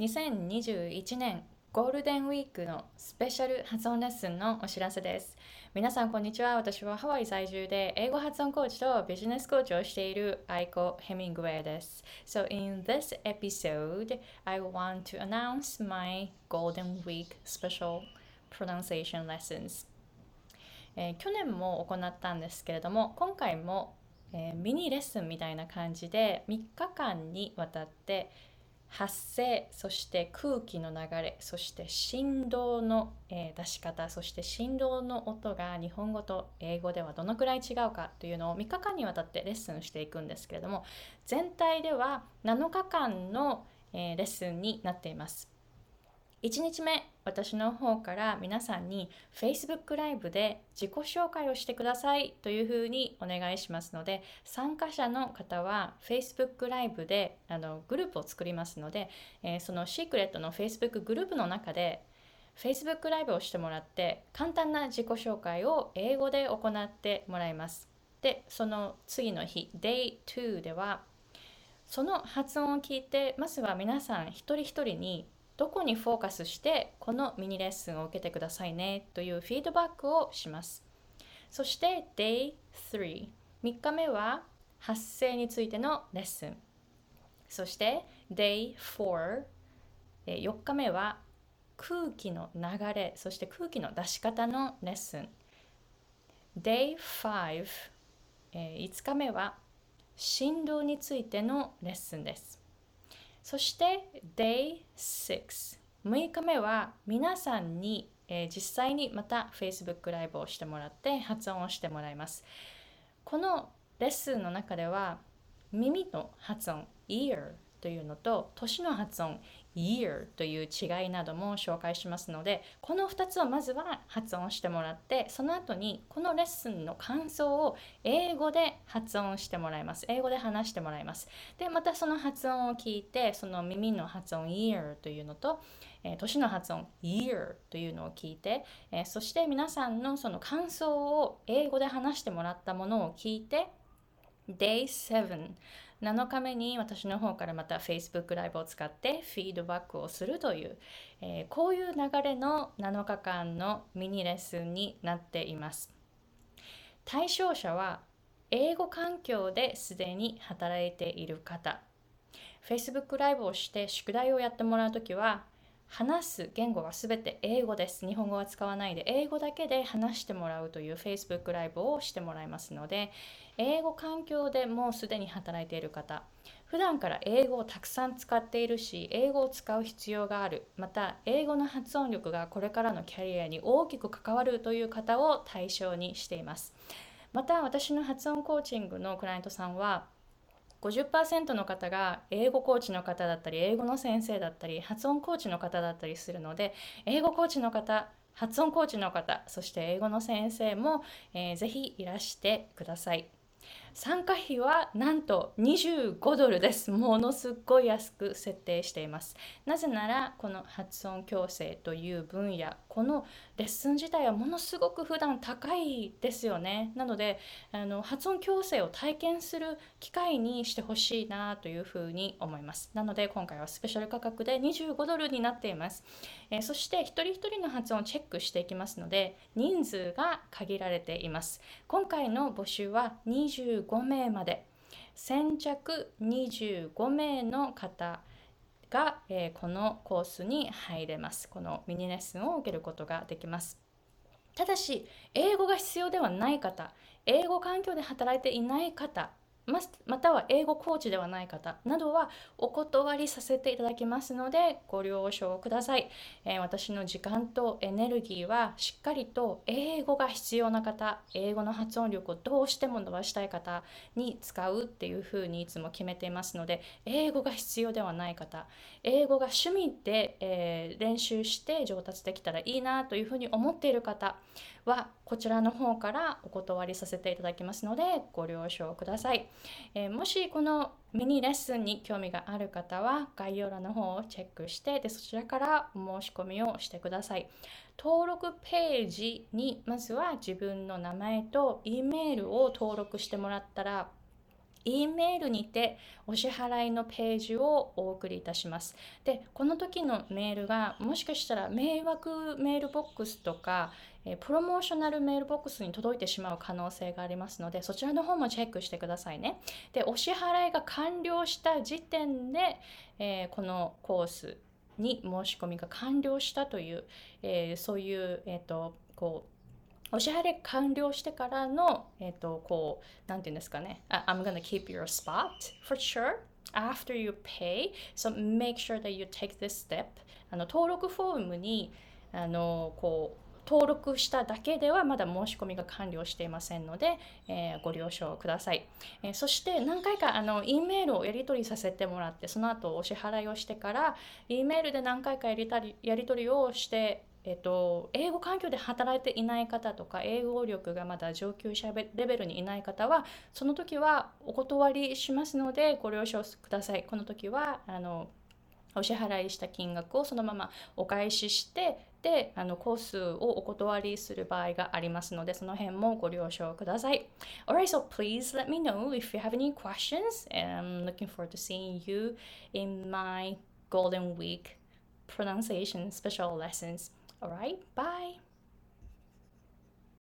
2021年ゴールデンウィークのスペシャル発音レッスンのお知らせです。皆さんこんにちは。私はハワイ在住で英語発音コーチとビジネスコーチをしているアイコ・ヘミングウェイです。So in this episode, I want to announce my Golden Week special pronunciation lessons. えー、去年も行ったんですけれども、今回も、えー、ミニレッスンみたいな感じで3日間にわたって発生そして空気の流れそして振動の、えー、出し方そして振動の音が日本語と英語ではどのくらい違うかというのを3日間にわたってレッスンしていくんですけれども全体では7日間の、えー、レッスンになっています。1日目私の方から皆さんに Facebook ライブで自己紹介をしてくださいというふうにお願いしますので参加者の方は Facebook ライブであのグループを作りますので、えー、そのシークレットの Facebook グループの中で Facebook ライブをしてもらって簡単な自己紹介を英語で行ってもらいます。でその次の日 Day2 ではその発音を聞いてまずは皆さん一人一人にどこにフォーカスしてこのミニレッスンを受けてくださいねというフィードバックをします。そして Day 3、3日目は発声についてのレッスン。そして Day 4、4日目は空気の流れ、そして空気の出し方のレッスン。Day 5、5日目は振動についてのレッスンです。そして Day6 6日目は皆さんに、えー、実際にまた Facebook ライブをしてもらって発音をしてもらいます。このレッスンの中では耳の発音 ear というのと年の発音 year という違いなども紹介しますのでこの2つをまずは発音してもらってその後にこのレッスンの感想を英語で発音してもらいます。英語で話してもらいます。でまたその発音を聞いてその耳の発音 ear というのとえー、年の発音 year というのを聞いて、えー、そして皆さんのその感想を英語で話してもらったものを聞いて Day 7 7日目に私の方からまた Facebook ライブを使ってフィードバックをするという、えー、こういう流れの7日間のミニレッスンになっています。対象者は英語環境ですでに働いている方 Facebook ライブをして宿題をやってもらうときは話す言語は全て英語です。日本語は使わないで英語だけで話してもらうという Facebook ライブをしてもらいますので、英語環境でもうすでに働いている方、普段から英語をたくさん使っているし、英語を使う必要がある、また英語の発音力がこれからのキャリアに大きく関わるという方を対象にしています。また私の発音コーチングのクライアントさんは50%の方が英語コーチの方だったり英語の先生だったり発音コーチの方だったりするので英語コーチの方発音コーチの方そして英語の先生も、えー、ぜひいらしてください。参加費はなんと25ドルです。ものすごい安く設定しています。なぜなら、この発音矯正という分野、このレッスン自体はものすごく普段高いですよね。なので、あの発音矯正を体験する機会にしてほしいなというふうに思います。なので、今回はスペシャル価格で25ドルになっています。えー、そして、一人一人の発音をチェックしていきますので、人数が限られています。今回の募集は25 25名まで。先着25名の方が、えー、このコースに入れます。このミニレッスンを受けることができます。ただし英語が必要ではない方英語環境で働いていない方または英語コーチではない方などはお断りさせていただきますのでご了承ください、えー、私の時間とエネルギーはしっかりと英語が必要な方英語の発音力をどうしても伸ばしたい方に使うっていうふうにいつも決めていますので英語が必要ではない方英語が趣味で、えー、練習して上達できたらいいなというふうに思っている方はこちらの方からお断りさせていただきますのでご了承ください、えー、もしこのミニレッスンに興味がある方は概要欄の方をチェックしてでそちらからお申し込みをしてください。登録ページにまずは自分の名前と E メールを登録してもらったら E メールにてお支払いのページをお送りいたします。で、この時のメールがもしかしたら迷惑メールボックスとか、えプロモーショナルメールボックスに届いてしまう可能性がありますので、そちらの方もチェックしてくださいね。で、お支払いが完了した時点で、えー、このコースに申し込みが完了したという、えー、そういう、えーと、こうお支払い完了してからの、えっ、ー、と、こう、なんていうんですかね。I'm gonna keep your spot for sure after you pay. So make sure that you take this step. あの登録フォームにあのこう登録しただけではまだ申し込みが完了していませんので、えー、ご了承ください、えー、そして何回かあの E メールをやり取りさせてもらってその後お支払いをしてから E メールで何回かやりたりやり取りをしてえっと、英語環境で働いていない方とか英語力がまだ上級者レベルにいない方はその時はお断りしますのでご了承くださいこの時はあのお支払いした金額をそのままお返ししてであのコースをお断りする場合がありますのでその辺もご了承ください Alright, so please let me know if you have any questions I'm looking forward to seeing you in my Golden Week pronunciation special lessons All right, bye.